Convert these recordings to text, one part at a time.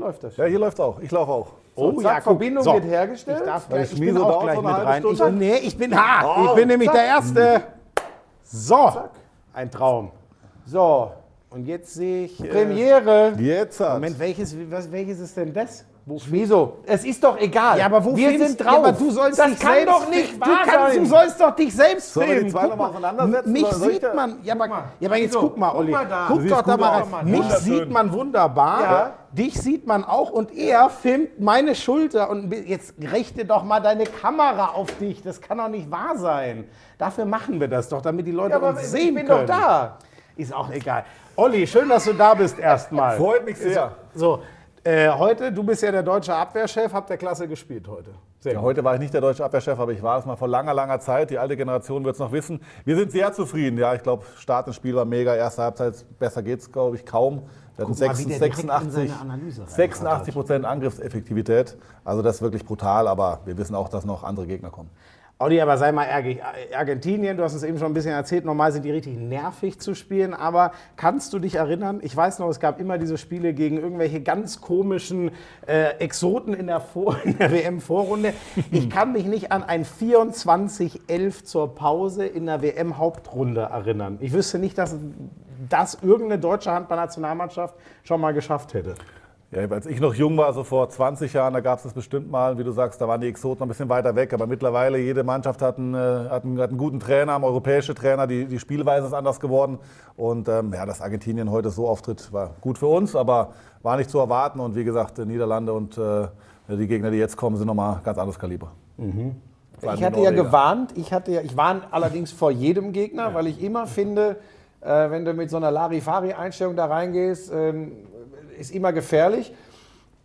läuft das Ja, hier läuft auch. Ich laufe auch. Oh So, ja, zack, Verbindung so. wird hergestellt. Ich darf gleich, ich bin auch gleich mit rein. Ich, Stunde. nee, ich bin, ha, Oh, ich bin nämlich zack. der Erste. So, ein Traum. So, Und jetzt sehe ich. Äh, Premiere. Jetzt hat. Moment, welches, was, welches ist denn das? Wieso? Es ist doch egal. Ja, aber wo Wir filmst- sind drauf. Ja, aber du sollst das dich kann selbst doch nicht filmen. wahr du, kannst, sein. du sollst doch dich selbst Sollen wir die filmen. zwei Guck nochmal mal. auseinandersetzen, Mich ich sieht man, ja, aber, mal. ja, aber jetzt So, guck mal, guck Olli. mal da. Guck Du siehst doch da gut mal rein. Mich sieht man wunderbar. Ja. Dich sieht man auch und er filmt meine Schulter und jetzt richte doch mal deine Kamera auf dich. Das kann doch nicht wahr sein. Dafür machen wir das doch, damit die Leute Ja, aber uns ich sehen bin können. doch da. Ist auch egal. Olli, schön, dass du da bist erstmal. Freut mich sehr. So, äh, heute, du bist ja der deutsche Abwehrchef, habt der Klasse gespielt heute. Sehr Ja, gut. heute war ich nicht der deutsche Abwehrchef, aber ich war es mal vor langer, langer Zeit. Die alte Generation wird es noch wissen. Wir sind sehr zufrieden. Ja, ich glaube, Start ins Spiel war mega. Erste Halbzeit, besser geht's, glaube ich, kaum. Wir hatten Guck mal, wie der direkt in 86, seine Analyse rein 86 Prozent Angriffseffektivität. Also das ist wirklich brutal, aber wir wissen auch, dass noch andere Gegner kommen. Olli, aber sei mal ehrlich. Argentinien, du hast es eben schon ein bisschen erzählt, normal sind die richtig nervig zu spielen, aber kannst du dich erinnern? Ich weiß noch, es gab immer diese Spiele gegen irgendwelche ganz komischen äh, Exoten in der, Vor in der WM-Vorrunde. Ich kann mich nicht an ein 24-11 zur Pause in der WM-Hauptrunde erinnern. Ich wüsste nicht, dass das irgendeine deutsche Handballnationalmannschaft schon mal geschafft hätte. Ja, als ich noch jung war, also vor 20 Jahren, da gab es das bestimmt mal, wie du sagst, da waren die Exoten ein bisschen weiter weg. Aber mittlerweile, jede Mannschaft hat einen, äh, hat einen, hat einen guten Trainer, haben europäische Trainer, die, die Spielweise ist anders geworden. Und ähm, ja, dass Argentinien heute so auftritt, war gut für uns, aber war nicht zu erwarten. Und wie gesagt, die Niederlande und äh, die Gegner, die jetzt kommen, sind nochmal ganz anderes Kaliber. Allem Ich hatte ja gewarnt, ich, hatte ja, ich warne allerdings vor jedem Gegner, weil ich immer finde, äh, wenn du mit so einer Larifari-Einstellung da reingehst, ähm, ist immer gefährlich.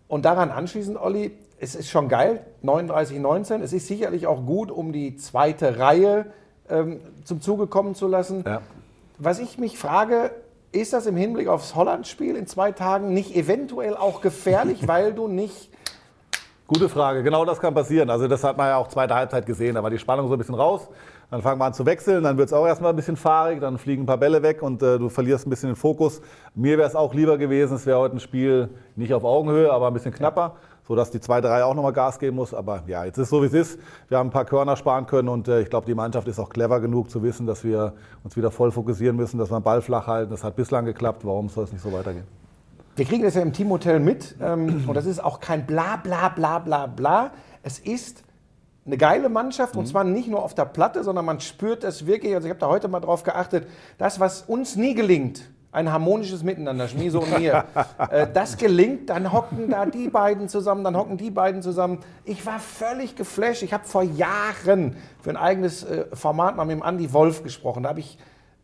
Und daran anschließend, Olli, es ist schon geil, 39, 19. Es ist sicherlich auch gut, um die zweite Reihe ähm, zum Zuge kommen zu lassen. Ja. Was ich mich frage, ist das im Hinblick aufs Holland-Spiel in zwei Tagen nicht eventuell auch gefährlich, weil du nicht Gute Frage, genau das kann passieren. Also das hat man ja auch zweite Halbzeit gesehen, da war die Spannung so ein bisschen raus. Dann fangen wir an zu wechseln, dann wird es auch erstmal ein bisschen fahrig, dann fliegen ein paar Bälle weg und äh, du verlierst ein bisschen den Fokus. Mir wäre es auch lieber gewesen, es wäre heute ein Spiel nicht auf Augenhöhe, aber ein bisschen knapper, sodass die zweite Reihe auch nochmal Gas geben muss. Aber ja, jetzt ist so wie es ist. Wir haben ein paar Körner sparen können und äh, ich glaube, die Mannschaft ist auch clever genug zu wissen, dass wir uns wieder voll fokussieren müssen, dass wir den Ball flach halten. Das hat bislang geklappt. Warum soll es nicht so weitergehen? Wir kriegen das ja im Teamhotel mit ähm, und das ist auch kein bla bla bla bla bla. Es ist eine geile Mannschaft und zwar nicht nur auf der Platte, sondern man spürt es wirklich. Also ich habe da heute mal drauf geachtet, das, was uns nie gelingt, ein harmonisches Miteinander, Schmieso und mir, äh, das gelingt, dann hocken da die beiden zusammen, dann hocken die beiden zusammen. Ich war völlig geflasht. Ich habe vor Jahren für ein eigenes äh, Format mal mit dem Andi Wolf gesprochen. Da habe ich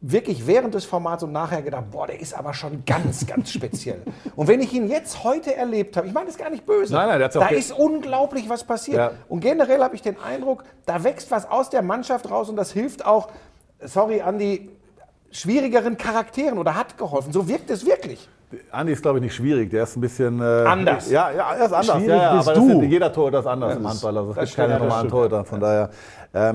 wirklich während des Formats und nachher gedacht, boah, der ist aber schon ganz, ganz speziell. Und wenn ich ihn jetzt heute erlebt habe, ich meine das gar nicht böse, Nein, nein, der hat's auch da ge- ist unglaublich was passiert. Ja. Und generell habe ich den Eindruck, da wächst was aus der Mannschaft raus und das hilft auch, sorry Andi, schwierigeren Charakteren oder hat geholfen. So wirkt es wirklich. Andi ist, glaube ich, nicht schwierig. Der ist ein bisschen. Äh, Anders. Ja, ja, er ist anders. Schwierig ja, ja, bist aber das du. sind, jeder Torhüter ist anders im Handball. Also es das gibt keine das normalen. Torhüter. Von daher,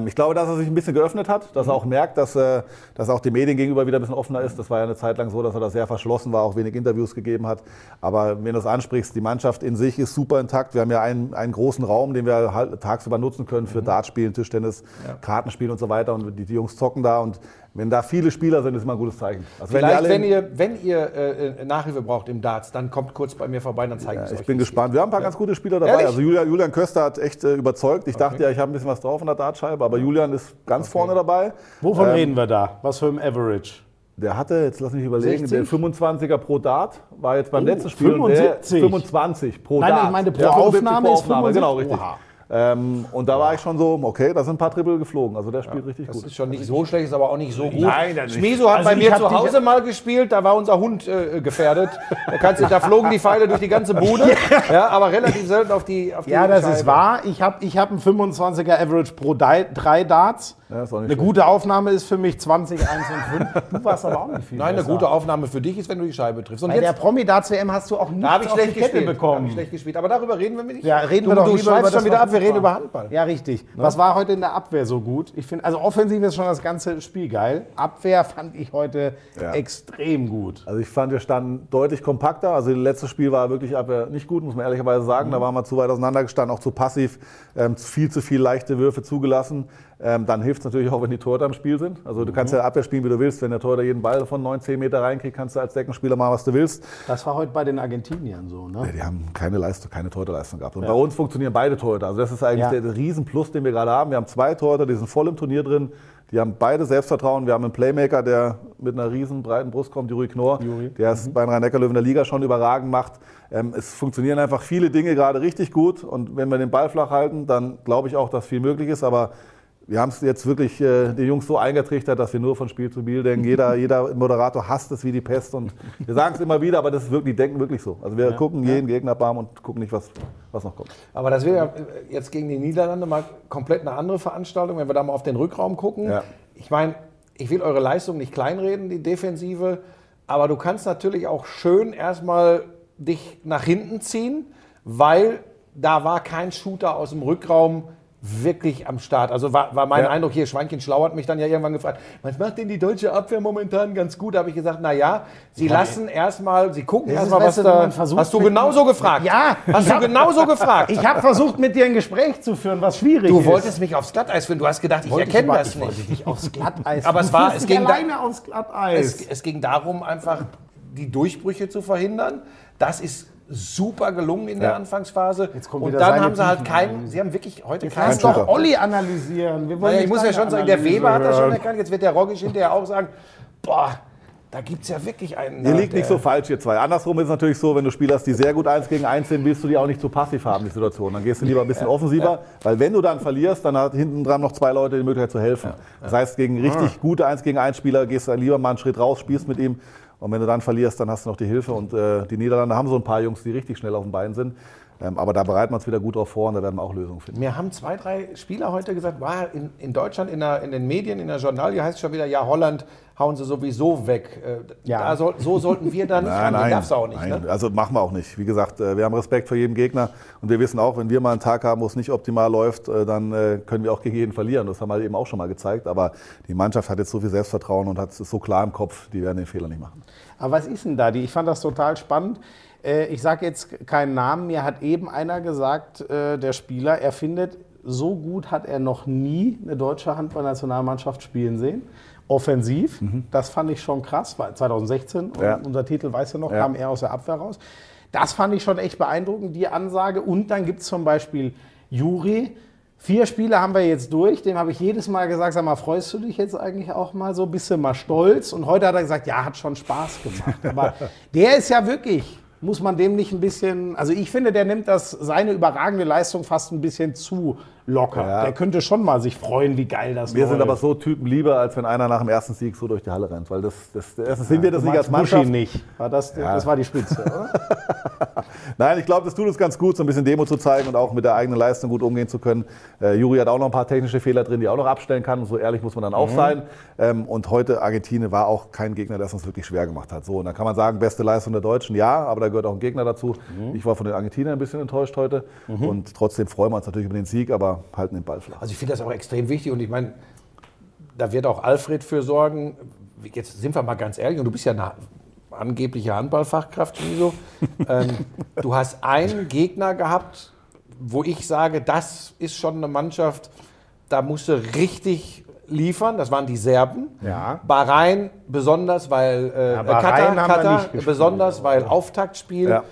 ich glaube, dass er sich ein bisschen geöffnet hat, dass er auch merkt, dass, äh, dass er auch den Medien gegenüber wieder ein bisschen offener ist. Das war ja eine Zeit lang so, dass er da sehr verschlossen war, auch wenig Interviews gegeben hat. Aber wenn du es ansprichst, die Mannschaft in sich ist super intakt. Wir haben ja einen, einen großen Raum, den wir halt tagsüber nutzen können Mhm. für Dartspielen, Tischtennis, Kartenspielen und so weiter. Und die, die Jungs zocken da. Und wenn da viele Spieler sind, ist immer ein gutes Zeichen. Also wenn Vielleicht, alle- wenn ihr, wenn ihr äh, Nachhilfe braucht im Darts, dann kommt kurz bei mir vorbei, dann zeige ich es Ich euch. bin wie es gespannt. Wir haben ein paar ganz gute Spieler dabei. Ehrlich? Also Julian, Julian Köster hat echt äh, überzeugt. Ich dachte ja, ich habe ein bisschen was drauf an der Dartscheibe, aber Julian ist ganz vorne dabei. Wovon Ähm, reden wir da? Was für ein Average? Der hatte, jetzt lass mich überlegen, 60? der 25er pro Dart war jetzt beim Oh, letzten Spiel. und der 75? 25 pro Nein, Dart. ich meine, pro 75 Aufnahme ist 75? Genau, richtig. Oha. Ähm, und da war ich schon so, okay, da sind ein paar Triple geflogen. Also der spielt richtig Das gut. ist schon nicht so schlecht, ist aber auch nicht so gut. Nein. Schmieso hat Also bei mir zu Hause mal gespielt, da war unser Hund äh, gefährdet. Da, kannst du, da flogen die Pfeile durch die ganze Bude, ja, aber relativ selten auf die auf die Ja, das Scheibe. ist wahr. Ich habe ich hab einen 25er Average pro drei Darts. Ja, nicht Eine schlecht. gute Aufnahme ist für mich 20, 1 und 5. Du warst aber auch nicht viel Nein, eine besser. gute Aufnahme für dich ist, wenn du die Scheibe triffst. Und Bei der jetzt Promi-Darts-WM hast du auch habe ich auf schlecht die Kette gespielt. Da hab bekommen. ich schlecht gespielt. Aber darüber reden wir nicht. Ja, reden du, wir doch du lieber schweifst über schon wieder ab. wir reden über Handball. Ja, richtig. Was war heute in der Abwehr so gut? Ich finde, also offensiv ist schon das ganze Spiel geil. Abwehr fand ich heute Ja. extrem gut. Also ich fand, wir standen deutlich kompakter. Also das letzte Spiel war wirklich Abwehr nicht gut, muss man ehrlicherweise sagen. Da waren wir zu weit auseinandergestanden, auch zu passiv, ähm, viel zu viel leichte Würfe zugelassen. Ähm, dann hilft es natürlich auch, wenn die Torhüter im Spiel sind. Also du kannst ja Abwehr spielen, wie du willst. Wenn der Torhüter jeden Ball von 9, 10 Meter reinkriegt, kannst du als Deckenspieler machen, was du willst. Das war heute bei den Argentiniern so, ne? Ja, die haben keine Leistung, keine Torhüterleistung gehabt. Und bei uns funktionieren beide Torhüter. Also das ist eigentlich Ja. der, der Riesenplus, den wir gerade haben. Wir haben zwei Torhüter, die sind voll im Turnier drin. Die haben beide Selbstvertrauen. Wir haben einen Playmaker, der mit einer riesen breiten Brust kommt, Juri Knorr, Juri. der es bei den Rhein-Neckar-Löwen der Liga schon überragend macht. Ähm, es funktionieren einfach viele Dinge gerade richtig gut. Und wenn wir den Ball flach halten, dann glaube ich auch, dass viel möglich ist. Aber wir haben es jetzt wirklich äh, die Jungs so eingetrichtert, dass wir nur von Spiel zu Spiel denken. Jeder, jeder Moderator hasst es wie die Pest. Und wir sagen es immer wieder, aber das ist wirklich, die denken wirklich so. Also wir gucken jeden Gegner bam und gucken nicht, was, was noch kommt. Aber das wäre ja jetzt gegen die Niederlande mal komplett eine andere Veranstaltung, wenn wir da mal auf den Rückraum gucken. Ja. Ich meine, ich will eure Leistung nicht kleinreden, die Defensive, aber du kannst natürlich auch schön erstmal dich nach hinten ziehen, weil da war kein Shooter aus dem Rückraum wirklich am Start. Also war, war mein Ja. Eindruck hier, Schweinchen Schlau hat mich dann ja irgendwann gefragt, was macht denn die deutsche Abwehr momentan ganz gut? Da habe ich gesagt, na ja, sie lassen erstmal, sie gucken erstmal, was du, da... versucht Hast du genauso gefragt? Ja, Hast ich du genauso gefragt? Ich habe versucht, mit dir ein Gespräch zu führen, was schwierig Du ist. wolltest mich aufs Glatteis führen. Du hast gedacht, ich Wollte erkenne aber- das ich wollte nicht. dich aufs Glatteis. Aber es Du war- es ging alleine aufs Glatteis. Es, es ging darum, einfach die Durchbrüche zu verhindern. Das ist super gelungen in der Ja. Anfangsphase. Jetzt kommt Und dann haben sie halt keinen, sie haben wirklich heute keinen Lass Kein doch. Olli analysieren. Wir wollen Naja, ich muss ja schon sagen, der Weber hat das schon erkannt. Jetzt wird der Rogic hinterher auch sagen, boah, da gibt es ja wirklich einen. Ihr da, liegt nicht so falsch, ihr zwei. Andersrum ist es natürlich so, wenn du Spieler hast, die sehr gut eins gegen eins sind, willst du die auch nicht zu passiv haben, die Situation. Dann gehst du lieber ein bisschen offensiver, weil wenn du dann verlierst, dann hat hinten dran noch zwei Leute die Möglichkeit zu helfen. Das heißt, gegen richtig gute eins gegen eins Spieler gehst du dann lieber mal einen Schritt raus, spielst mit ihm. Und wenn du dann verlierst, dann hast du noch die Hilfe. Und äh, die Niederlande haben so ein paar Jungs, die richtig schnell auf den Beinen sind. Ähm, aber da bereiten wir uns wieder gut drauf vor und da werden wir auch Lösungen finden. Mir haben zwei, drei Spieler heute gesagt, war in, in Deutschland, in, der, in den Medien, in der Journalie heißt es schon wieder, ja, Holland hauen sie sowieso weg. Äh, Ja. Da soll, so sollten wir da nicht Nein, nein, darfst du auch nicht. nein. Ne? Also machen wir auch nicht. Wie gesagt, äh, wir haben Respekt vor jedem Gegner und wir wissen auch, wenn wir mal einen Tag haben, wo es nicht optimal läuft, äh, dann können wir auch gegen jeden verlieren. Das haben wir eben auch schon mal gezeigt. Aber die Mannschaft hat jetzt so viel Selbstvertrauen und hat es so klar im Kopf, die werden den Fehler nicht machen. Aber was ist denn da? Die- Ich fand das total spannend. Äh, Ich sage jetzt keinen Namen. Mir hat eben einer gesagt, äh, der Spieler, er findet, so gut hat er noch nie eine deutsche Handballnationalmannschaft spielen sehen. Offensiv, das fand ich schon krass, weil 2016, und Mhm. Ja. unser Titel, weißt du noch, Ja. kam er aus der Abwehr raus. Das fand ich schon echt beeindruckend, die Ansage. Und dann gibt es zum Beispiel Juri. Vier Spiele haben wir jetzt durch. Dem habe ich jedes Mal gesagt, sag mal, freust du dich jetzt eigentlich auch mal so? Bist du mal stolz? Und heute hat er gesagt, ja, hat schon Spaß gemacht. Aber der ist ja wirklich, muss man dem nicht ein bisschen, also ich finde, der nimmt das, seine überragende Leistung fast ein bisschen zu locker. Ja. Der könnte schon mal sich freuen, wie geil das Wir sind aber so Typen lieber, als wenn einer nach dem ersten Sieg so durch die Halle rennt. Weil das, das, erstens sind wir das Du nicht als magst Buschi Mannschaft. nicht. War das, Ja. das war die Spitze, oder? Nein, ich glaube, das tut uns ganz gut, so ein bisschen Demo zu zeigen und auch mit der eigenen Leistung gut umgehen zu können. Äh, Juri hat auch noch ein paar technische Fehler drin, die er auch noch abstellen kann. So ehrlich muss man dann auch sein. Ähm, und heute Argentinien war auch kein Gegner, der es uns wirklich schwer gemacht hat. So, und dann kann man sagen, beste Leistung der Deutschen, ja, aber da gehört auch ein Gegner dazu. Ich war von den Argentiniern ein bisschen enttäuscht heute. Und trotzdem freuen wir uns natürlich über den Sieg, aber halten den Ball flach. Also ich finde das auch extrem wichtig und ich meine, da wird auch Alfred für sorgen. Jetzt sind wir mal ganz ehrlich, und du bist ja eine angebliche Handballfachkraft, Miso. ähm, du hast einen Gegner gehabt, wo ich sage, das ist schon eine Mannschaft, da musst du richtig liefern. Das waren die Serben. Ja. Bahrain besonders, weil äh, Ja, äh, Bahrain Katar, haben wir Katar nicht gespielt, besonders, weil Auftaktspiel. Ja.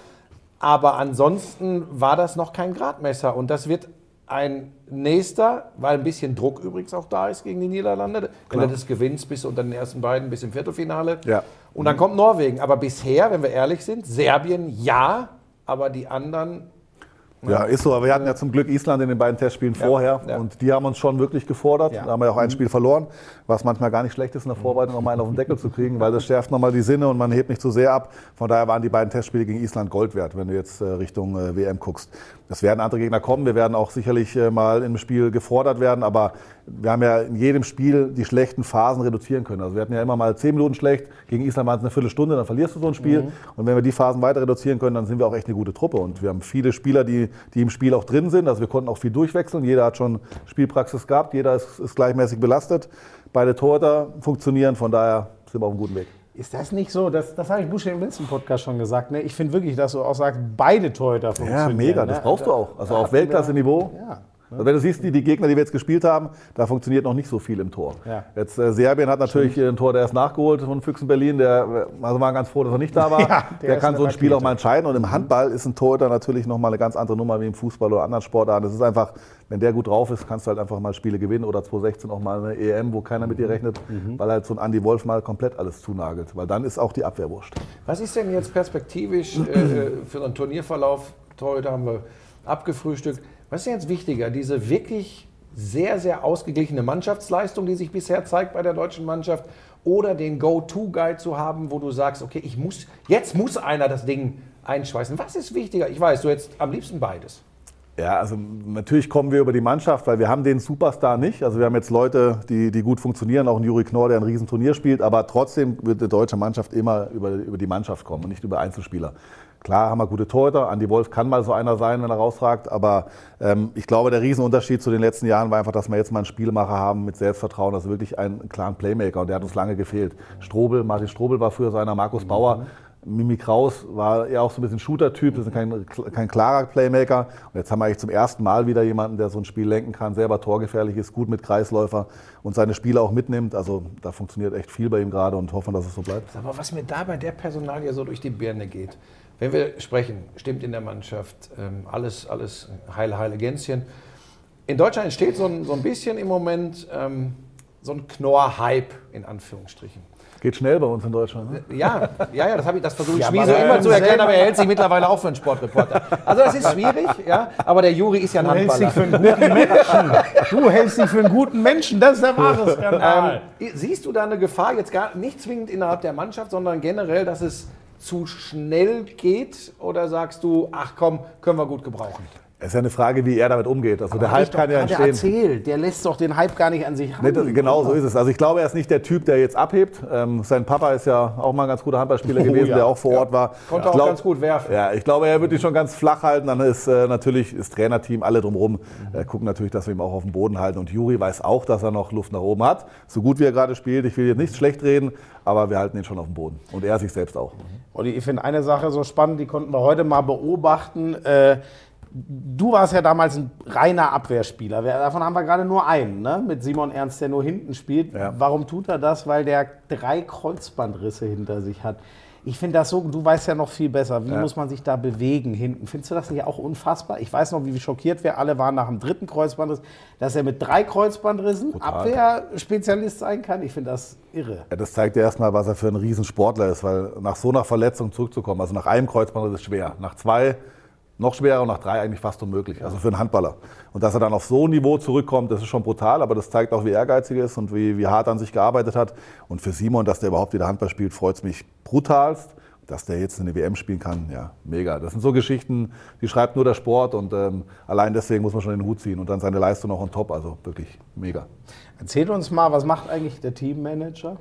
Aber ansonsten war das noch kein Gradmesser. Und das wird ein nächster, weil ein bisschen Druck übrigens auch da ist gegen die Niederlande. Wenn du das gewinnst, bist du unter den ersten beiden bis im Viertelfinale. Ja. Und dann kommt Norwegen. Aber bisher, wenn wir ehrlich sind, Serbien ja, aber die anderen. Ja, ist so. Aber wir hatten ja zum Glück Island in den beiden Testspielen vorher. ja. Und die haben uns schon wirklich gefordert. Ja. Da haben wir auch ein Spiel verloren, was manchmal gar nicht schlecht ist, in der Vorbereitung nochmal einen auf den Deckel zu kriegen, weil das schärft nochmal die Sinne und man hebt nicht zu sehr ab. Von daher waren die beiden Testspiele gegen Island Gold wert, wenn du jetzt äh, Richtung äh, WM guckst. Es werden andere Gegner kommen. Wir werden auch sicherlich äh, mal im Spiel gefordert werden. Aber wir haben ja in jedem Spiel die schlechten Phasen reduzieren können. Also wir hatten ja immer mal zehn Minuten schlecht. Gegen Island waren es eine Viertelstunde, dann verlierst du so ein Spiel. Und wenn wir die Phasen weiter reduzieren können, dann sind wir auch echt eine gute Truppe. Und wir haben viele Spieler, die die im Spiel auch drin sind. Also wir konnten auch viel durchwechseln. Jeder hat schon Spielpraxis gehabt, jeder ist, ist gleichmäßig belastet. Beide Torhüter funktionieren, von daher sind wir auf einem guten Weg. Ist das nicht so? Das, das habe ich Busche im letzten Podcast schon gesagt. Ne? Ich finde wirklich, dass du auch sagst, beide Torhüter funktionieren. Ja, mega, ne? das brauchst du auch. Also auf Weltklasse-Niveau. Ja. Also wenn du siehst, die, die Gegner, die wir jetzt gespielt haben, da funktioniert noch nicht so viel im Tor. Ja. Jetzt äh, Serbien hat natürlich ein Tor, der erst nachgeholt von Füchsen Berlin. Der äh, also war ganz froh, dass er nicht da war. Ja, der der kann so ein Spiel Rakete. auch mal entscheiden. Und im Handball ist ein Torhüter natürlich noch mal eine ganz andere Nummer wie im Fußball oder anderen Sportarten. Das ist einfach, wenn der gut drauf ist, kannst du halt einfach mal Spiele gewinnen oder 2016 auch mal eine EM, wo keiner mit dir rechnet, weil halt so ein Andy Wolf mal komplett alles zunagelt. Weil dann ist auch die Abwehr wurscht. Was ist denn jetzt perspektivisch äh, für so einen Turnierverlauf? Torhüter haben wir abgefrühstückt. Was ist jetzt wichtiger? Diese wirklich sehr, sehr ausgeglichene Mannschaftsleistung, die sich bisher zeigt bei der deutschen Mannschaft, oder den Go-To-Guy zu haben, wo du sagst, okay, ich muss, jetzt muss einer das Ding einschweißen. Was ist wichtiger? Ich weiß, du jetzt am liebsten beides. Ja, also natürlich kommen wir über die Mannschaft, weil wir haben den Superstar nicht. Also wir haben jetzt Leute, die, die gut funktionieren, auch ein Juri Knorr, der ein Riesenturnier spielt, aber trotzdem wird die deutsche Mannschaft immer über, über die Mannschaft kommen und nicht über Einzelspieler. Klar haben wir gute Torhüter, Andi Wolf kann mal so einer sein, wenn er rausragt, aber ähm, ich glaube, der Riesenunterschied zu den letzten Jahren war einfach, dass wir jetzt mal einen Spielmacher haben mit Selbstvertrauen, also wirklich einen klaren Playmaker. Und der hat uns lange gefehlt. Strobel, Martin Strobel war früher so einer, Markus Bauer, Mimi Kraus war eher auch so ein bisschen Shooter-Typ, ist kein, kein klarer Playmaker. Und jetzt haben wir eigentlich zum ersten Mal wieder jemanden, der so ein Spiel lenken kann, selber torgefährlich ist, gut mit Kreisläufer und seine Spieler auch mitnimmt. Also da funktioniert echt viel bei ihm gerade und hoffen, dass es so bleibt. Aber was mir da bei der Personalie so durch die Birne geht, wenn wir sprechen, stimmt in der Mannschaft, ähm, alles, alles heile, heile Gänschen. In Deutschland entsteht so ein, so ein bisschen im Moment ähm, so ein Knorr-Hype, in Anführungsstrichen. Geht schnell bei uns in Deutschland. Ne? Ja, ja, ja, das, ich- das versuche ich Ja, Schmieso immer zu erklären, aber er hält sich mittlerweile auch für einen Sportreporter. Also das ist schwierig, ja, aber der Juri ist ja ein Du hältst dich Handballer. für einen guten Menschen. Du hältst dich für einen guten Menschen. Das ist der wahre Skandal. Ähm, siehst du da eine Gefahr, jetzt gar nicht zwingend innerhalb der Mannschaft, sondern generell, dass es zu schnell geht? Oder sagst du, ach komm, können wir gut gebrauchen? Es ist ja eine Frage, wie er damit umgeht. Also der Hab ich Hype kann ja entstehen. erzählt. Der lässt doch den Hype gar nicht an sich ran. Nee, genau so ist es. Also ich glaube, er ist nicht der Typ, der jetzt abhebt. Ähm, sein Papa ist ja auch mal ein ganz guter Handballspieler Oh, gewesen, ja. der auch vor Ort war. Konnte Ich auch glaub- ganz gut werfen. Ja, ich glaube, er wird die schon ganz flach halten. Dann ist äh, natürlich das Trainerteam, alle drumherum, äh, gucken natürlich, dass wir ihn auch auf dem Boden halten. Und Juri weiß auch, dass er noch Luft nach oben hat. So gut wie er gerade spielt. Ich will jetzt nichts schlecht reden, aber wir halten ihn schon auf dem Boden. Und er sich selbst auch. Und ich finde eine Sache so spannend, die konnten wir heute mal beobachten. Äh, Du warst ja damals ein reiner Abwehrspieler. Davon haben wir gerade nur einen, ne? mit Simon Ernst, der nur hinten spielt. Ja. Warum tut er das? Weil der drei Kreuzbandrisse hinter sich hat. Ich finde das so, du weißt ja noch viel besser, wie Ja. muss man sich da bewegen hinten? Findest du das nicht auch unfassbar? Ich weiß noch, wie schockiert wir alle waren nach dem dritten Kreuzbandriss, dass er mit drei Kreuzbandrissen Brutal. Abwehrspezialist sein kann. Ich finde das irre. Ja, das zeigt ja erstmal, was er für ein Riesensportler ist, weil nach so einer Verletzung zurückzukommen, also nach einem Kreuzbandriss ist schwer, nach zwei noch schwerer und nach drei eigentlich fast unmöglich, also für einen Handballer. Und dass er dann auf so ein Niveau zurückkommt, das ist schon brutal, aber das zeigt auch, wie ehrgeizig er ist und wie, wie hart er an sich gearbeitet hat. Und für Simon, dass der überhaupt wieder Handball spielt, freut es mich brutalst. Dass der jetzt eine WM spielen kann, ja, mega. Das sind so Geschichten, die schreibt nur der Sport und ähm, allein deswegen muss man schon den Hut ziehen und dann seine Leistung noch on top, also wirklich mega. Erzähl uns mal, was macht eigentlich der Teammanager?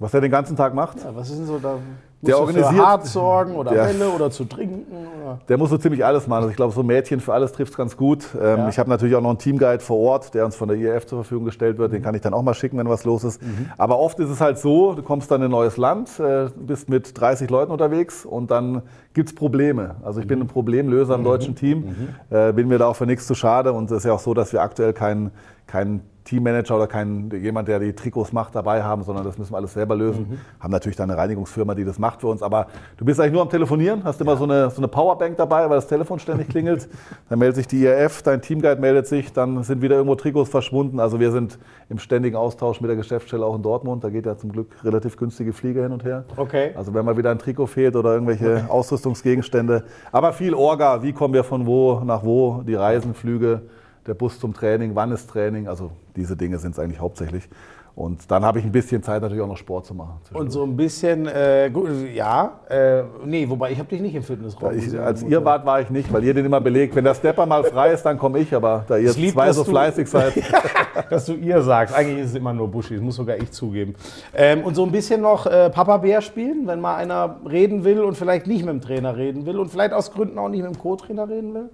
Was er den ganzen Tag macht, Ja, was ist denn so da? Der Musst für organisiert- Hart sorgen oder Der- Bälle oder zu trinken? Oder? Der muss so ziemlich alles machen. Also ich glaube, so Mädchen für alles trifft es ganz gut. Ähm, Ja. Ich habe natürlich auch noch einen Teamguide vor Ort, der uns von der IRF zur Verfügung gestellt wird. Den kann ich dann auch mal schicken, wenn was los ist. Aber oft ist es halt so, du kommst dann in ein neues Land, äh, bist mit 30 Leuten unterwegs und dann gibt es Probleme. Also ich bin ein Problemlöser im deutschen Team, äh, bin mir da auch für nichts zu schade. Und es ist ja auch so, dass wir aktuell keinen keinen Teammanager oder keinen, jemand, der die Trikots macht, dabei haben, sondern das müssen wir alles selber lösen. Haben natürlich da eine Reinigungsfirma, die das macht für uns. Aber du bist eigentlich nur am Telefonieren, hast immer so, eine, so eine Powerbank dabei, weil das Telefon ständig klingelt. Dann meldet sich die IRF, dein Teamguide meldet sich, dann sind wieder irgendwo Trikots verschwunden. Also wir sind im ständigen Austausch mit der Geschäftsstelle auch in Dortmund. Da geht ja zum Glück relativ günstige Flieger hin und her. Okay. Also wenn mal wieder ein Trikot fehlt oder irgendwelche Ausrüstungsgegenstände. Aber viel Orga, wie kommen wir von wo nach wo, die Reisen, Flüge, der Bus zum Training, wann ist Training, also diese Dinge sind es eigentlich hauptsächlich. Und dann habe ich ein bisschen Zeit natürlich auch noch Sport zu machen. Und so ein bisschen, äh, gut, ja, äh, nee, wobei ich habe dich nicht im Fitnessraum Ich, gesehen. als ihr wart, war ich nicht, weil ihr den immer belegt. Wenn der Stepper mal frei ist, dann komme ich, aber da ihr lieb, zwei so fleißig seid. dass du ihr sagst. Eigentlich ist es immer nur Buschi, das muss sogar ich zugeben. Ähm, und so ein bisschen noch äh, Papa Bär spielen, wenn mal einer reden will und vielleicht nicht mit dem Trainer reden will und vielleicht aus Gründen auch nicht mit dem Co-Trainer reden will.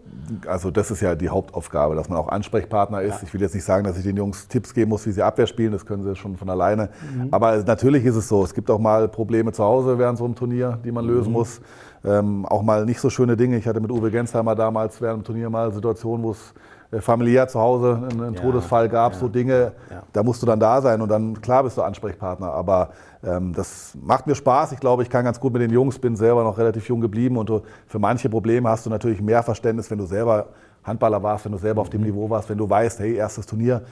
Also das ist ja die Hauptaufgabe, dass man auch Ansprechpartner ist. Ich will jetzt nicht sagen, dass ich den Jungs Tipps geben muss, wie sie Abwehr spielen, das können sie schon von alleine. Aber natürlich ist es so, es gibt auch mal Probleme zu Hause während so einem Turnier, die man lösen muss. Ähm, auch mal nicht so schöne Dinge. Ich hatte mit Uwe Gensheimer damals während dem Turnier mal Situationen, wo es familiär zu Hause einen, einen Ja, Todesfall gab, ja, so Dinge, ja. da musst du dann da sein und dann, klar bist du Ansprechpartner, aber ähm, das macht mir Spaß. Ich glaube, ich kann ganz gut mit den Jungs, bin selber noch relativ jung geblieben und du, für manche Probleme hast du natürlich mehr Verständnis, wenn du selber Handballer warst, wenn du selber auf dem Niveau warst, wenn du weißt, hey, erstes Turnier,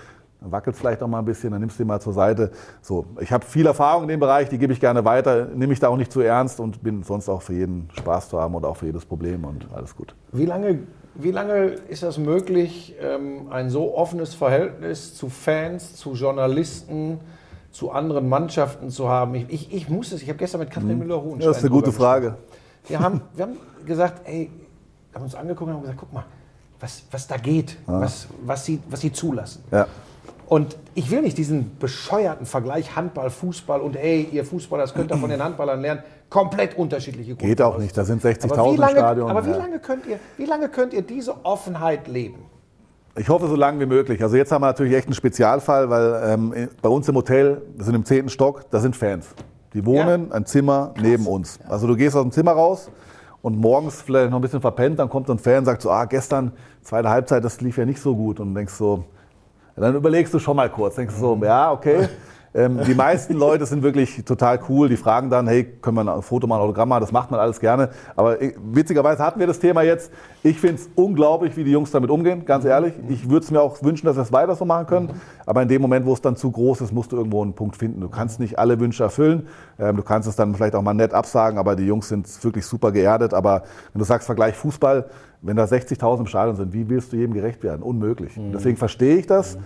dann wackelt vielleicht auch mal ein bisschen, dann nimmst du ihn mal zur Seite. So, ich habe viel Erfahrung in dem Bereich, die gebe ich gerne weiter, nehme ich da auch nicht zu ernst und bin sonst auch für jeden Spaß zu haben und auch für jedes Problem und alles gut. Wie lange, wie lange ist das möglich, ähm, ein so offenes Verhältnis zu Fans, zu Journalisten, zu anderen Mannschaften zu haben? Ich, ich, ich muss es, ich habe gestern mit Müller-Hohenstein Mhm. Das ist eine gute Frage. Wir haben, wir haben gesagt, ey, haben uns angeguckt und haben gesagt, guck mal, was, was da geht, was, was, sie, was sie zulassen. Ja. Und ich will nicht diesen bescheuerten Vergleich Handball, Fußball und ey, ihr Fußballer, das könnt ihr von den Handballern lernen. Komplett unterschiedliche Geht auch nicht, da sind Aber 60.000 wie im Stadion. aber wie ja. lange, könnt ihr, wie lange könnt ihr diese Offenheit leben? Ich hoffe, so lange wie möglich. Also jetzt haben wir natürlich echt einen Spezialfall, weil ähm, bei uns im Hotel, wir sind im zehnten Stock, da sind Fans. Die wohnen ein Zimmer neben uns. Also du gehst aus dem Zimmer raus und morgens vielleicht noch ein bisschen verpennt, dann kommt so ein Fan und sagt so, ah, gestern, zweite Halbzeit, das lief ja nicht so gut. Und denkst so, ja, dann überlegst du schon mal kurz, denkst du so, ja, okay. Ähm, die meisten Leute sind wirklich total cool. Die fragen dann, hey, können wir ein Foto machen, ein Autogramm machen? Das macht man alles gerne. Aber äh, witzigerweise hatten wir das Thema jetzt. Ich finde es unglaublich, wie die Jungs damit umgehen, ganz ehrlich. Ich würde es mir auch wünschen, dass wir es weiter so machen können. Aber in dem Moment, wo es dann zu groß ist, musst du irgendwo einen Punkt finden. Du kannst nicht alle Wünsche erfüllen. Ähm, du kannst es dann vielleicht auch mal nett absagen, aber die Jungs sind wirklich super geerdet. Aber wenn du sagst, Vergleich Fußball, wenn da 60.000 im Stadion sind, wie willst du jedem gerecht werden? Unmöglich. Deswegen verstehe ich das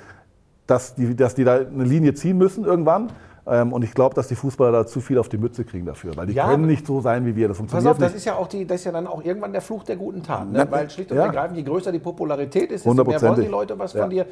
dass die, dass die da eine Linie ziehen müssen irgendwann. Ähm, und ich glaube, dass die Fußballer da zu viel auf die Mütze kriegen dafür, weil die Ja, können nicht so sein wie wir. Das Pass funktioniert auf, das nicht. ist ja auch die, das ist ja dann auch irgendwann der Fluch der guten Tat. Ne? Weil schlicht und ja. ergreifend, je größer die Popularität ist, desto mehr wollen die Leute was Ja. von dir.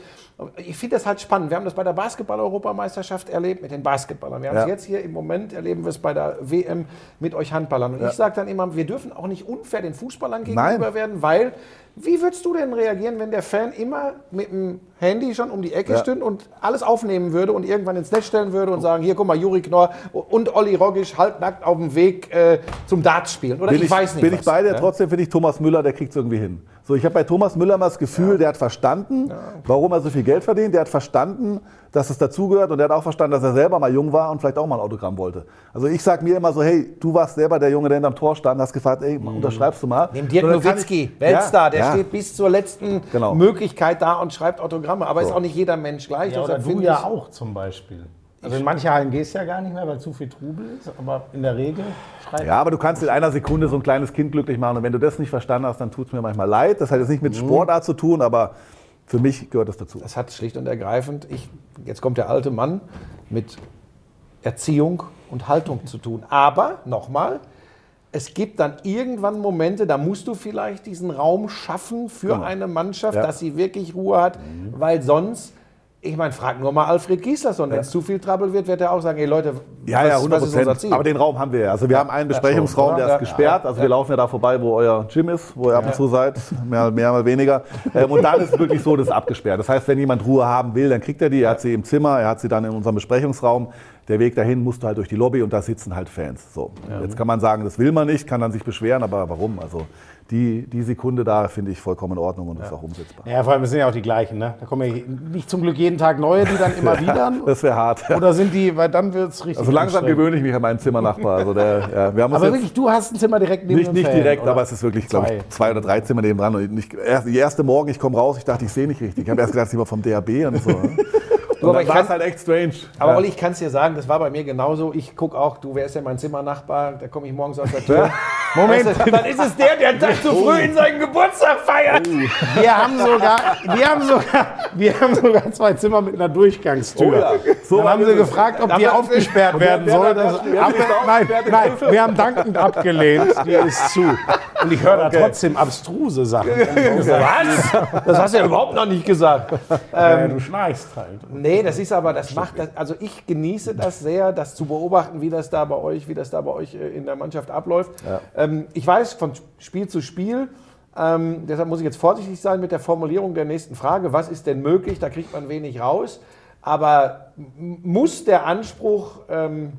Ich finde das halt spannend. Wir haben das bei der Basketball-Europameisterschaft erlebt mit den Basketballern. Wir haben es jetzt hier im Moment, erleben wir es bei der WM mit euch Handballern. Und ich sage dann immer, wir dürfen auch nicht unfair den Fußballern gegenüber Nein. werden, weil wie würdest du denn reagieren, wenn der Fan immer mit dem Handy schon um die Ecke Ja. stünde und alles aufnehmen würde und irgendwann ins Netz stellen würde und sagen, hier guck mal, Juri Knorr und Olli Roggisch halbnackt auf dem Weg äh, zum Darts spielen. Oder Bin ich, ich, weiß nicht bin was, ich bei dir, ne? trotzdem finde ich Thomas Müller, der kriegt es irgendwie hin. So, ich habe bei Thomas Müller mal das Gefühl, der hat verstanden, warum er so viel Geld verdient. Der hat verstanden, dass es dazugehört und der hat auch verstanden, dass er selber mal jung war und vielleicht auch mal ein Autogramm wollte. Also ich sage mir immer so, hey, du warst selber der Junge, der hinterm Tor stand, hast gefragt, ey, unterschreibst du mal? Nimm Dirk Nowitzki, ich- Weltstar, Ja, der ja. steht bis zur letzten Genau. Möglichkeit da und schreibt Autogramme. Aber ist So. auch nicht jeder Mensch gleich. Ja, oder du ja auch zum Beispiel. Also in manche Hallen gehst du ja gar nicht mehr, weil zu viel Trubel ist, aber in der Regel schreibt Ja, aber du kannst in einer Sekunde so ein kleines Kind glücklich machen. Und wenn du das nicht verstanden hast, dann tut es mir manchmal leid. Das hat jetzt nicht mit Sportart zu tun, aber für mich gehört das dazu. Das hat schlicht und ergreifend, ich, jetzt kommt der alte Mann mit Erziehung und Haltung zu tun. Aber, nochmal, es gibt dann irgendwann Momente, da musst du vielleicht diesen Raum schaffen für Genau. eine Mannschaft, Ja. dass sie wirklich Ruhe hat, weil sonst, ich meine, frag nur mal Alfred Gislason, wenn es zu viel Trouble wird, wird er auch sagen, ey Leute, Ja, was, ja, was 100 ist unser Prozent. Ziel? Aber den Raum haben wir ja. Also wir haben einen Ja, Besprechungsraum, schon, der ist gesperrt. Also wir laufen ja da vorbei, wo euer Gym ist, wo ihr ab und zu seid, mehr, mehr mal weniger. Ähm, und dann ist es wirklich so, das ist abgesperrt. Das heißt, wenn jemand Ruhe haben will, dann kriegt er die. Er hat sie im Zimmer, er hat sie dann in unserem Besprechungsraum. Der Weg dahin musst du halt durch die Lobby und da sitzen halt Fans. So. Jetzt kann man sagen, das will man nicht, kann dann sich beschweren, aber warum? Also die, die Sekunde da finde ich vollkommen in Ordnung und ist auch umsetzbar. Ja, vor allem es sind ja auch die gleichen, ne? Da kommen ja nicht zum Glück jeden Tag neue, die dann immer wieder. Das wäre hart. Oder sind die, weil dann wird es richtig. Also langsam gewöhne ich mich an meinen Zimmernachbar. Also der, ja, wir haben Aber wirklich, du hast ein Zimmer direkt neben Nicht, nicht Fan, direkt, oder? aber es ist wirklich, glaube ich, zwei oder drei Zimmer neben dran. Und ich, erst, die erste Morgen, ich komme raus, ich dachte, ich sehe nicht richtig. Ich habe erst gedacht, sie war vom DAB und so. Und aber ich war kann- es halt echt strange. Aber ja. Olli, ich kann es dir sagen, das war bei mir genauso. Ich gucke auch, du wärst ja mein Zimmernachbar, da komme ich morgens aus der Tür. Moment. Dann ist es der, der einen Tag zu früh in seinen Geburtstag feiert. Wir haben sogar, wir haben sogar, wir haben sogar zwei Zimmer mit einer Durchgangstür. Oh ja. So Dann haben sie gefragt, ob die aufgesperrt werden wer- soll. wer- Das, wer- haben wir, wer- nein, nein, wir haben dankend abgelehnt. Die ist zu. Und ich höre da trotzdem abstruse Sachen. Was? Das hast du ja überhaupt noch nicht gesagt. Äh, du schnarchst halt. Nee, das ist aber, das macht, das, also ich genieße das sehr, das zu beobachten, wie das da bei euch, wie das da bei euch äh, in der Mannschaft abläuft. Ähm, ich weiß von Spiel zu Spiel, ähm, deshalb muss ich jetzt vorsichtig sein mit der Formulierung der nächsten Frage. Was ist denn möglich? Da kriegt man wenig raus. Aber muss der Anspruch ähm,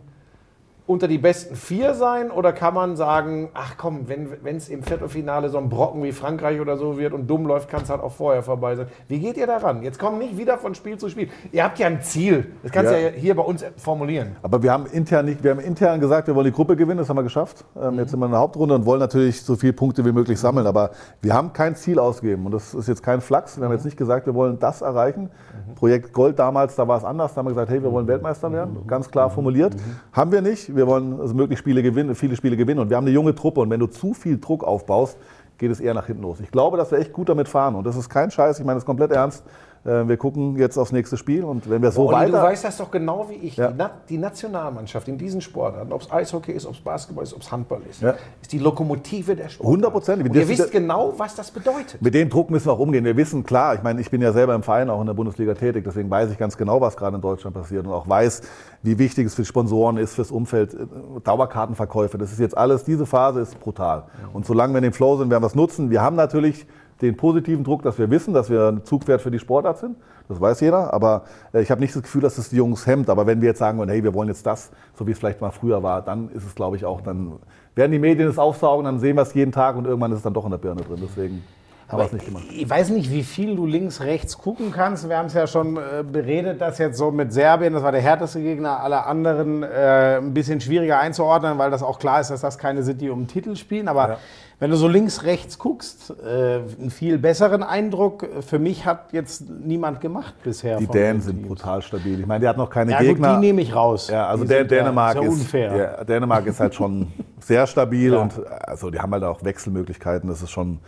unter die besten vier sein oder kann man sagen, ach komm, wenn es im Viertelfinale so ein Brocken wie Frankreich oder so wird und dumm läuft, kann es halt auch vorher vorbei sein. Wie geht ihr daran? Jetzt kommt nicht wieder von Spiel zu Spiel. Ihr habt ja ein Ziel. Das kannst du Ja. ja hier bei uns formulieren. Aber wir haben intern nicht, wir haben intern gesagt, wir wollen die Gruppe gewinnen, das haben wir geschafft. Ähm, Jetzt sind wir in der Hauptrunde und wollen natürlich so viele Punkte wie möglich sammeln. Aber wir haben kein Ziel ausgegeben und das ist jetzt kein Flachs. Wir haben jetzt nicht gesagt, wir wollen das erreichen. Projekt Gold damals, da war es anders. Da haben wir gesagt, hey, wir wollen Weltmeister werden. Ganz klar formuliert. Haben wir nicht. Wir wollen also möglichst Spiele gewinnen, viele Spiele gewinnen. Und wir haben eine junge Truppe und wenn du zu viel Druck aufbaust, geht es eher nach hinten los. Ich glaube, dass wir echt gut damit fahren und das ist kein Scheiß. Ich meine das komplett ernst. Äh, Wir gucken jetzt aufs nächste Spiel und wenn wir so du weiter weißt das doch genau wie ich. Ja. Die, Na die Nationalmannschaft in diesen Sportarten, ob es Eishockey ist, ob es Basketball ist, ob es Handball ist, Ja. ist die Lokomotive der Sport. Hundertprozentig. Und ihr wisst genau, was das bedeutet. Mit dem Druck müssen wir auch umgehen. Wir wissen, klar, ich meine, ich bin ja selber im Verein auch in der Bundesliga tätig, deswegen weiß ich ganz genau, was gerade in Deutschland passiert und auch weiß, wie wichtig es für Sponsoren ist, fürs Umfeld, äh, Dauerkartenverkäufe. Das ist jetzt alles, diese Phase ist brutal. Und solange wir in dem Flow sind, werden wir es nutzen. Wir haben natürlich den positiven Druck, dass wir wissen, dass wir ein Zugpferd für die Sportart sind. Das weiß jeder, aber äh, ich habe nicht das Gefühl, dass das die Jungs hemmt. Aber wenn wir jetzt sagen wollen, hey, wir wollen jetzt das, so wie es vielleicht mal früher war, dann ist es, glaube ich, auch, dann werden die Medien es aufsaugen, dann sehen wir es jeden Tag und irgendwann ist es dann doch in der Birne drin. Deswegen haben wir es nicht gemacht. Ich weiß nicht, wie viel du links, rechts gucken kannst. Wir haben es ja schon äh, beredet, dass jetzt so mit Serbien, das war der härteste Gegner, alle anderen äh, ein bisschen schwieriger einzuordnen, weil das auch klar ist, dass das keine sind, die um den Titel spielen. Aber wenn du so links, rechts guckst, äh, einen viel besseren Eindruck für mich hat jetzt niemand gemacht bisher. Die den Dänen sind Teams. brutal stabil. Ich meine, die hat noch keine Ja, gut, Gegner. die nehme ich raus. Ja, also der, ja- Dänemark ist ja ist, unfair. Ja, Dänemark ist halt schon sehr stabil und also die haben halt auch Wechselmöglichkeiten. Das ist schon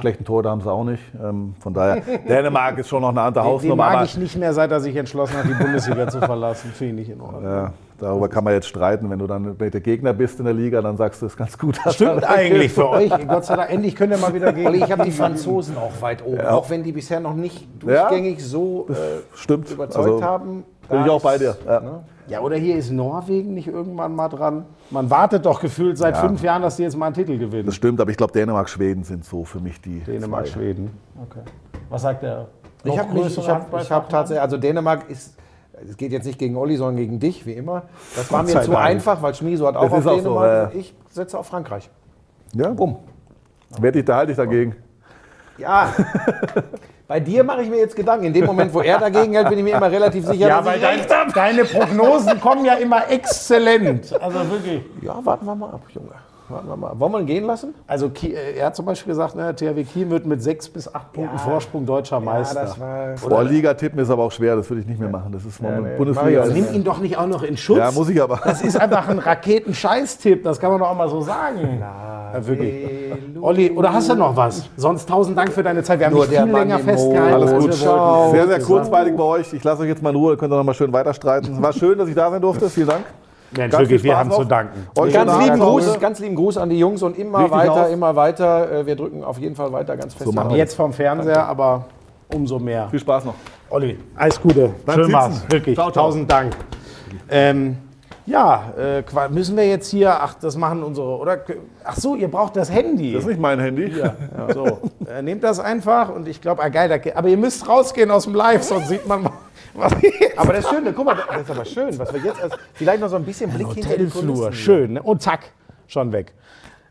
schlechten Tor, da haben sie auch nicht. Ähm, von daher, Dänemark ist schon noch eine andere Den Hausnummer. mag aber- ich nicht mehr, seit er sich entschlossen hat, die Bundesliga zu verlassen. Finde ich in Ordnung. Ja, darüber kann man jetzt streiten. Wenn du dann mit der Gegner bist in der Liga, dann sagst du, es ist ganz gut. dass Stimmt eigentlich für euch. Gott sei Dank, endlich könnt ihr mal wieder gegen. Olli, ich habe die Franzosen auch weit oben, auch wenn die bisher noch nicht durchgängig so äh, Stimmt. überzeugt Also, haben. Bin ich auch bei dir. Ja. Ja, oder hier ist Norwegen nicht irgendwann mal dran? Man wartet doch gefühlt seit fünf Jahren, dass die jetzt mal einen Titel gewinnen. Das stimmt, aber ich glaube, Dänemark, Schweden sind so für mich die. Dänemark, zwei. Schweden. Okay. Was sagt der? Ich habe hab tatsächlich, also Dänemark ist, es geht jetzt nicht gegen Olli, sondern gegen dich, wie immer. Das war mir zu Dank. einfach, weil Schmieso hat auch Das auf auch so, Dänemark. ja. Ich setze auf Frankreich. Ja, bumm. Wette ich, da halte ich dagegen. Ja, bei dir mache ich mir jetzt Gedanken. In dem Moment, wo er dagegen hält, bin ich mir immer relativ sicher, Ja, dass weil ich dein, recht habe. deine Prognosen kommen ja immer exzellent. Also wirklich. Ja, warten wir mal ab, Junge. Warten wir mal. Wollen wir ihn gehen lassen? Also äh, er hat zum Beispiel gesagt, ne, THW Kiel wird mit sechs bis acht Punkten Vorsprung deutscher Meister. war... Boah, Liga tippen ist aber auch schwer, das würde ich nicht mehr machen. Das ist momentan nee, Bundesliga. Nimm ihn doch nicht auch noch in Schutz. Ja, muss ich aber. Das ist einfach ein Raketenscheiß-Tipp, das kann man doch auch mal so sagen. Ja, wirklich. Olli, oder hast du noch was? Sonst tausend Dank für deine Zeit. Wir haben Nur dich viel Mann länger festgehalten. Alles als gut. wir Ciao. wollten. Sehr, sehr kurzweilig bei euch. Ich lasse euch jetzt mal in Ruhe, könnt ihr noch mal schön weiter streiten. War schön, dass ich da sein durfte. Vielen Dank. Mensch, Ganz wirklich, wir haben noch. zu danken. Euch Ganz lieben. Gruß, ganz lieben Gruß an die Jungs und immer Richtig weiter, aus. immer weiter. Äh, Wir drücken auf jeden Fall weiter ganz fest. So machen wir Jetzt vom Fernseher, aber umso mehr. Viel Spaß noch. Olli, alles Gute. Schön war's, wirklich. Ciao, ciao. Tausend Dank. Ähm, ja, äh, müssen wir jetzt hier, ach, das machen unsere, oder? Ach so, ihr braucht das Handy. Das ist nicht mein Handy. Ja, so. äh, nehmt das einfach und ich glaube, ah, geil, da, aber ihr müsst rausgehen aus dem Live, sonst sieht man mal, was jetzt Aber das ist schön, guck mal, das ist aber schön, was wir jetzt als, vielleicht noch so ein bisschen Blick hinter die Hotelflur, Kulissen. schön. Ne? Und zack, schon weg.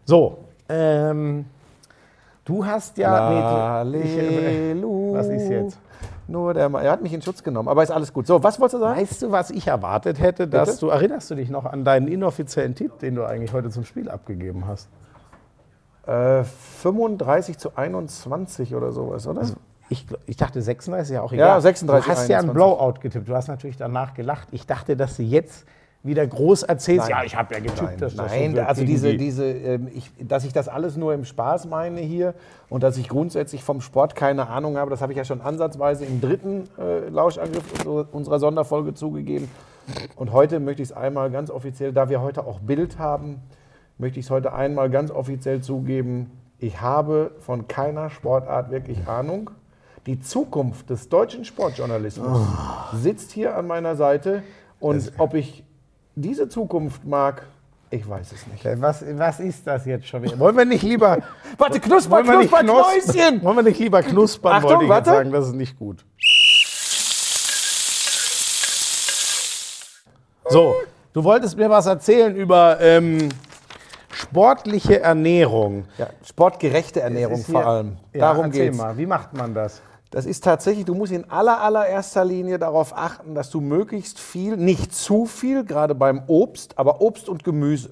So, ähm, du hast ja... nee, ich, äh, was ist jetzt? Nur der, er hat mich in Schutz genommen, aber ist alles gut. So, was wolltest du sagen? Weißt du, was ich erwartet hätte, dass Bitte? du, erinnerst du dich noch an deinen inoffiziellen Tipp, den du eigentlich heute zum Spiel abgegeben hast? Äh, 35 zu 21 oder sowas, oder? Ich, gl- ich dachte 36, ja auch Ja, egal. 36, Du hast ja einen 21. Blowout getippt. Du hast natürlich danach gelacht. Ich dachte, dass du jetzt wieder groß erzählst. Nein. Ja, ich habe ja getippt, Nein, dass das nein so also diese, die- diese, ähm, ich, dass ich das alles nur im Spaß meine hier und dass ich grundsätzlich vom Sport keine Ahnung habe, das habe ich ja schon ansatzweise im dritten äh, Lauschangriff unserer- unserer Sonderfolge zugegeben. Und heute möchte ich es einmal ganz offiziell, da wir heute auch Bild haben, möchte ich es heute einmal ganz offiziell zugeben. Ich habe von keiner Sportart wirklich Ahnung. Die Zukunft des deutschen Sportjournalismus sitzt hier an meiner Seite. Und ob ich diese Zukunft mag, ich weiß es nicht. Was, was ist das jetzt schon wieder? Wollen wir nicht lieber. Warte, knusper, wollen wir nicht knusper, knus- Knäuschen! Wollen wir nicht lieber knuspern, Achtung, wollte ich warte. sagen. Das ist nicht gut. So, du wolltest mir was erzählen über ähm, sportliche Ernährung. Ja, sportgerechte Ernährung vor allem. Ja, Darum geht's. mal, wie macht man das? Das ist tatsächlich, du musst in aller, allererster Linie darauf achten, dass du möglichst viel, nicht zu viel, gerade beim Obst, aber Obst und Gemüse.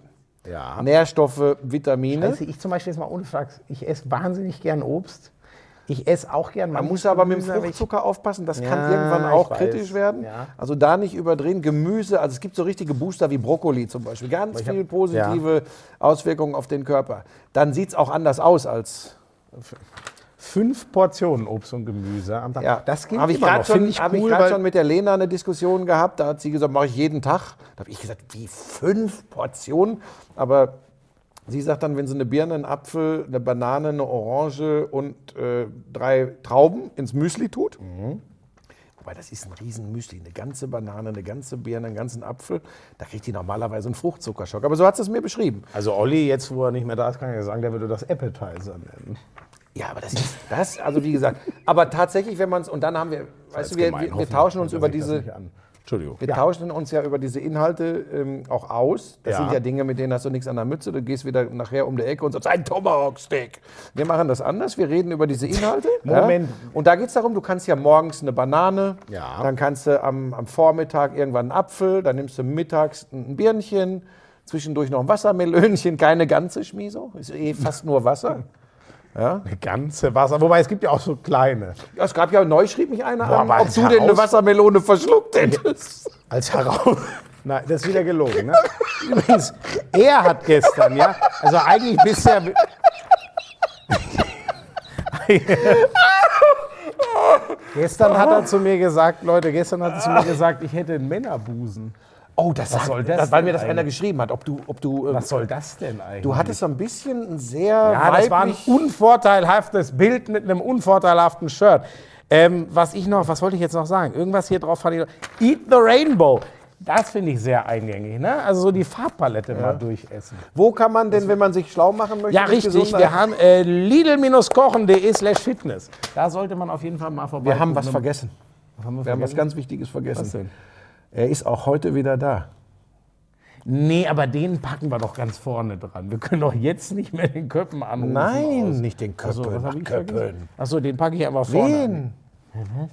Ja. Nährstoffe, Vitamine. Du, ich zum Beispiel jetzt mal ohne Frage, ich esse wahnsinnig gern Obst. Ich esse auch gern Man muss aber mit dem Fruchtzucker aufpassen, das Ja, kann irgendwann auch kritisch werden. Ja. Also da nicht überdrehen. Gemüse, also es gibt so richtige Booster wie Brokkoli zum Beispiel, ganz ich hab- viel positive Auswirkungen auf den Körper. Dann sieht es auch anders aus als Fünf Portionen Obst und Gemüse am Tag. Ja, das geht habe ich immer gerade noch. schon, ich hab ich cool, grad weil schon mit der Lena eine Diskussion gehabt. Da hat sie gesagt, mache ich jeden Tag. Da habe ich gesagt, wie fünf Portionen? Aber sie sagt dann, wenn sie eine Birne, einen Apfel, eine Banane, eine Orange und äh, drei Trauben ins Müsli tut. Wobei das ist ein riesen Müsli, eine ganze Banane, eine ganze Birne, einen ganzen Apfel. Da kriegt die normalerweise einen Fruchtzuckerschock. Aber so hat sie es mir beschrieben. Also Olli, jetzt wo er nicht mehr da ist, kann ich ja sagen, der würde das Appetizer nennen. Ja, aber das ist das, also wie gesagt. Aber tatsächlich, wenn man es, und dann haben wir, weißt du, wir, wir, wir tauschen uns über diese, Entschuldigung. Wir tauschen uns ja über diese Inhalte ähm, auch aus. Das Ja. sind ja Dinge, mit denen hast du nichts an der Mütze. Du gehst wieder nachher um die Ecke und sagst, ein Tomahawk-Steak. Wir machen das anders. Wir reden über diese Inhalte. Moment. Ja? Und da geht es darum, du kannst ja morgens eine Banane, Ja. dann kannst du am, am Vormittag irgendwann einen Apfel, dann nimmst du mittags ein Birnchen, zwischendurch noch ein Wassermelönchen, keine ganze Schmieso, ist eh fast nur Wasser. Eine ganze Wasser. Wobei es gibt ja auch so kleine. Ja, es gab ja, neu schrieb mich einer Boah, an, ob du denn eine Wassermelone verschluckt hättest. Als heraus. Nein, das ist wieder gelogen. Ne? Übrigens, er hat gestern, ja, also eigentlich bisher. gestern hat er zu mir gesagt, Leute, gestern hat er zu mir gesagt, ich hätte einen Männerbusen. Oh, das, sagt- soll das weil mir das einer geschrieben hat, ob du, ob du, äh, Was soll das denn eigentlich? du hattest so ein bisschen ein sehr Ja, das war ein unvorteilhaftes Bild mit einem unvorteilhaften Shirt. Ähm, was ich noch, was wollte ich jetzt noch sagen? Irgendwas hier drauf fand ich noch. Eat the Rainbow. Das finde ich sehr eingängig. Ne? Also so die Farbpalette mal durchessen. Wo kann man denn, wenn man sich schlau machen möchte? Ja, richtig. Wir haben äh, lidl-kochen.de slash fitness. Da sollte man auf jeden Fall mal vorbei. wir haben was vergessen. Haben wir Wir haben was ganz Wichtiges vergessen. Was denn? Er ist auch heute wieder da. Nee, aber den packen wir doch ganz vorne dran. Wir können doch jetzt nicht mehr den Köppen anrufen. Nein, aus. nicht den Achso, hab ich Köppeln. vergessen? Achso, den packe ich einfach vorne. Wen?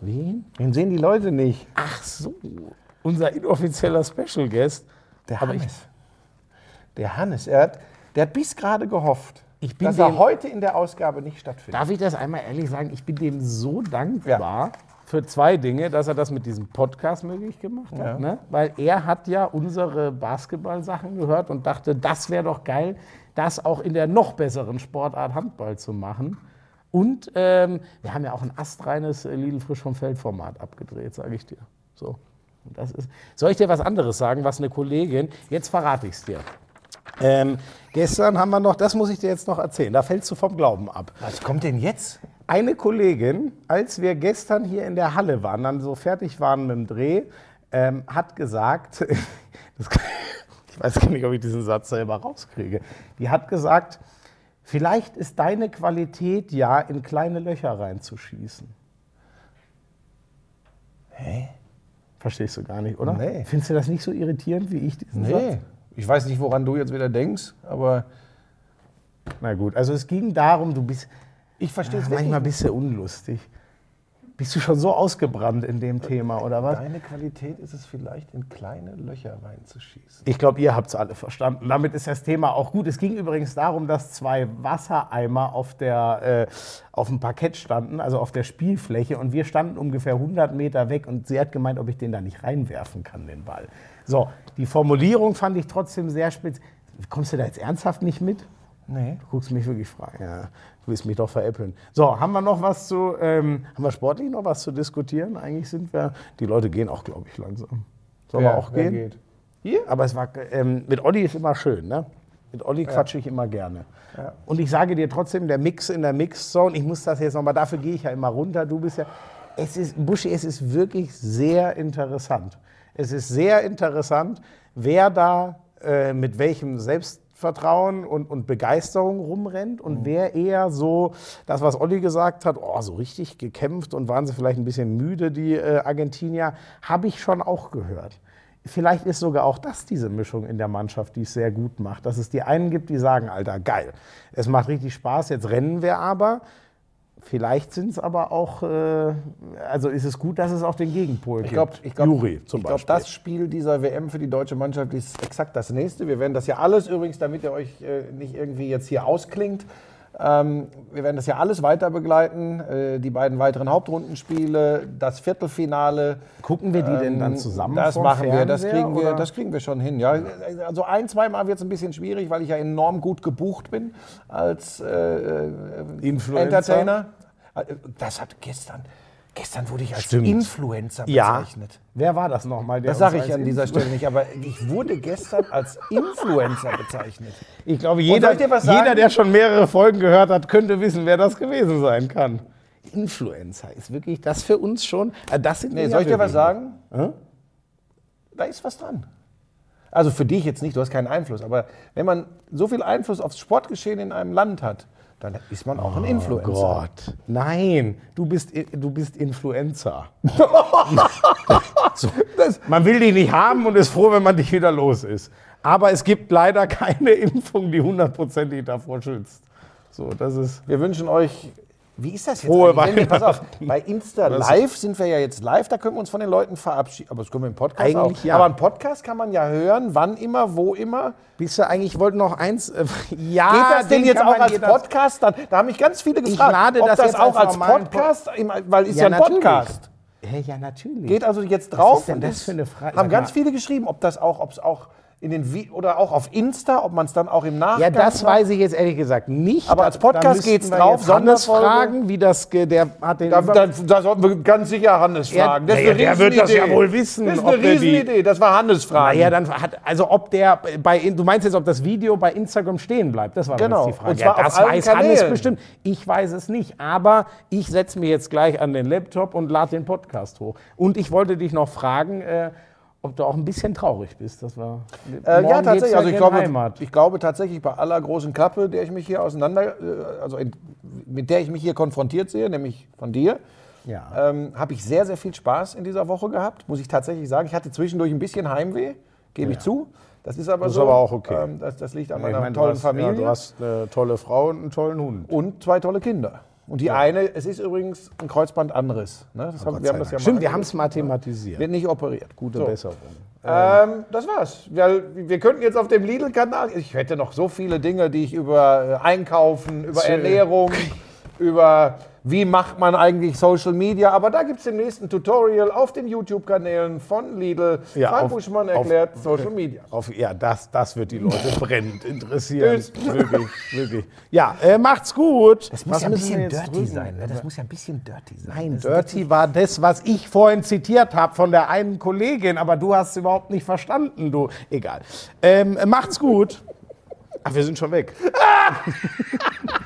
Wen? Den sehen die Leute nicht. Ach so, unser inoffizieller Special Guest. Der Aber ich- Hannes. Der Hannes, er hat, der hat bis gerade gehofft, Ich bin dass er heute in der Ausgabe nicht stattfindet. Darf ich das einmal ehrlich sagen? Ich bin dem so dankbar für zwei Dinge, dass er das mit diesem Podcast möglich gemacht hat. Ne? Weil er hat ja unsere Basketball-Sachen gehört und dachte, das wäre doch geil, das auch in der noch besseren Sportart Handball zu machen. Und ähm, wir haben ja auch ein astreines äh, Lidl frisch vom Feld-Format abgedreht, sage ich dir. So. Das ist, soll ich dir was anderes sagen, was eine Kollegin, jetzt verrate ich es dir. Ähm, gestern haben wir noch, das muss ich dir jetzt noch erzählen, da fällst du vom Glauben ab. Was kommt denn jetzt? Eine Kollegin, als wir gestern hier in der Halle waren, dann so fertig waren mit dem Dreh, ähm, hat gesagt, ich weiß gar nicht, ob ich diesen Satz selber rauskriege, die hat gesagt, vielleicht ist deine Qualität ja, in kleine Löcher reinzuschießen. Hä? Verstehst du gar nicht, oder? Nee. Findest du das nicht so irritierend wie ich diesen Satz? Nee. Ich weiß nicht, woran du jetzt wieder denkst, aber Na gut, also es ging darum, du bist ich verstehe es manchmal bist du unlustig. Bist du schon so ausgebrannt in dem Thema, oder was? Deine Qualität ist es vielleicht, in kleine Löcher reinzuschießen. Ich glaube, ihr habt es alle verstanden. Damit ist das Thema auch gut. Es ging übrigens darum, dass zwei Wassereimer auf, der, äh, auf dem Parkett standen, also auf der Spielfläche. Und wir standen ungefähr 100 Meter weg und sie hat gemeint, ob ich den da nicht reinwerfen kann, den Ball. So, die Formulierung fand ich trotzdem sehr spitz. Kommst du da jetzt ernsthaft nicht mit? Nee. Du guckst mich wirklich frei. Ja, du willst mich doch veräppeln. So, haben wir noch was zu, ähm, haben wir sportlich noch was zu diskutieren? Eigentlich sind wir, die Leute gehen auch, glaube ich, langsam. Sollen wir auch gehen? geht? Hier? Aber es war, ähm, mit Olli ist immer schön, ne? Mit Olli quatsche ich immer gerne. Und ich sage dir trotzdem, der Mix in der Mixzone, ich muss das jetzt nochmal, dafür gehe ich ja immer runter. Du bist ja, es ist, Buschi, es ist wirklich sehr interessant. Es ist sehr interessant, wer da äh, mit welchem Selbstvertrauen und, und Begeisterung rumrennt und wer eher so, das was Olli gesagt hat, oh, so richtig gekämpft und waren sie vielleicht ein bisschen müde, die äh, Argentinier, habe ich schon auch gehört. Vielleicht ist sogar auch das diese Mischung in der Mannschaft, die es sehr gut macht. Dass es die einen gibt, die sagen, Alter, geil, es macht richtig Spaß, jetzt rennen wir aber. Vielleicht sind es aber auch, äh, also ist es gut, dass es auch den Gegenpol Ich glaube, gibt. ich glaub, Juri zum ich glaub, Beispiel. das Spiel dieser WM für die deutsche Mannschaft ist exakt das nächste. Wir werden das ja alles übrigens, damit ihr euch äh, nicht irgendwie jetzt hier ausklingt, ähm, wir werden das ja alles weiter begleiten. Äh, die beiden weiteren Hauptrundenspiele, das Viertelfinale. Gucken wir die denn dann zusammen Das machen wir, das kriegen wir, das kriegen wir schon hin. Ja. Also ein, zweimal wird es ein bisschen schwierig, weil ich ja enorm gut gebucht bin als äh, äh, Influencer. Entertainer. Das hat gestern, gestern wurde ich als Stimmt. Influencer Ja. bezeichnet. Wer war das nochmal? Das sage ich an dieser Influ- Stelle nicht, aber ich wurde gestern als Influencer bezeichnet. Ich glaube, jeder, jeder, der schon mehrere Folgen gehört hat, könnte wissen, wer das gewesen sein kann. Influencer ist wirklich das für uns schon. äh, Das sind Nee, ja soll ich dir was sagen? Da ist was dran. Also für dich jetzt nicht, du hast keinen Einfluss, aber wenn man so viel Einfluss aufs Sportgeschehen in einem Land hat, dann ist man auch ein Oh Influencer. Gott. Nein, du bist, du bist Influencer. so. Man will dich nicht haben und ist froh, wenn man dich wieder los ist. Aber es gibt leider keine Impfung, die hundertprozentig davor schützt. So, das ist. Wir wünschen euch, wie ist das jetzt? Frohe? Nee, Pass auf, Weihnachten. bei Insta Live sind wir ja jetzt live, da können wir uns von den Leuten verabschieden. Aber das können wir im Podcast Eigentlich auch. ja. Aber einen Podcast kann man ja hören, wann immer, wo immer. Bist du eigentlich, ich wollte noch eins. Äh, ja, Geht das denn den jetzt auch als Podcast? Dann, da haben mich ganz viele gefragt, lade ob das das, jetzt auch als als Podcast, weil ist ja, ein natürlich. Podcast. Hä, ja, natürlich. Geht also jetzt drauf. ist denn das für eine Frage? Haben ganz viele geschrieben, ob das auch, ob es auch in den Vi oder auch auf Insta, ob man es dann auch im Nachgang. Ja, das macht. weiß ich jetzt ehrlich gesagt nicht. Aber als Podcast geht's wir drauf, Hannes fragen, wie das, der hat den Da, da, da sollten wir ganz sicher Hannes Er- fragen. Das Naja, eine der wird das ja wohl wissen, Das ist eine Riesenidee. Das war Hannes fragen. ja, dann hat, also ob der bei, du meinst jetzt, ob das Video bei Instagram stehen bleibt? Das war Genau. die Frage. Und zwar ja, das weiß Hannes Kanälen. bestimmt. Ich weiß es nicht. Aber ich setze mir jetzt gleich an den Laptop und lade den Podcast hoch. Und ich wollte dich noch fragen, äh, ob du auch ein bisschen traurig bist. Das war. Äh, ja, tatsächlich. Also ich glaube, Heimat. ich glaube tatsächlich bei aller großen Klappe, der ich mich hier auseinander, äh, also mit der ich mich hier konfrontiert sehe, nämlich von dir, Ja. ähm, habe ich sehr, sehr viel Spaß in dieser Woche gehabt, muss ich tatsächlich sagen. Ich hatte zwischendurch ein bisschen Heimweh, gebe ich zu. Das ist aber Das ist so. aber auch okay. Ähm, das, das liegt an Ich meiner meine, du tollen hast- Familie. Ja, du hast eine tolle Frau und einen tollen Hund. und zwei tolle Kinder. Und die eine, es ist übrigens ein Kreuzbandanriss. Ne? Das haben, wir haben das ja mal Stimmt, wir haben es mathematisiert. Wird nicht operiert. Gute So. Besserung. Ähm, das war's. Weil wir könnten jetzt auf dem Lidl-Kanal, ich hätte noch so viele Dinge, die ich über äh, Einkaufen, über Schön. Ernährung, über wie macht man eigentlich Social Media, aber da gibt es demnächst ein Tutorial auf den YouTube-Kanälen von Lidl. Ja, Frank auf- Buschmann auf- erklärt Social Media. Auf, ja, das, das wird die Leute brennend interessieren. Tschüss. wirklich, wirklich. Ja, äh, macht's gut. Das muss Was ja ein bisschen dirty drücken? sein. Ne? Das muss ja ein bisschen dirty sein. Nein, das, Dirty war das, was ich vorhin zitiert habe von der einen Kollegin, aber du hast es überhaupt nicht verstanden, du. Egal. Ähm, macht's gut. Ach, wir sind schon weg.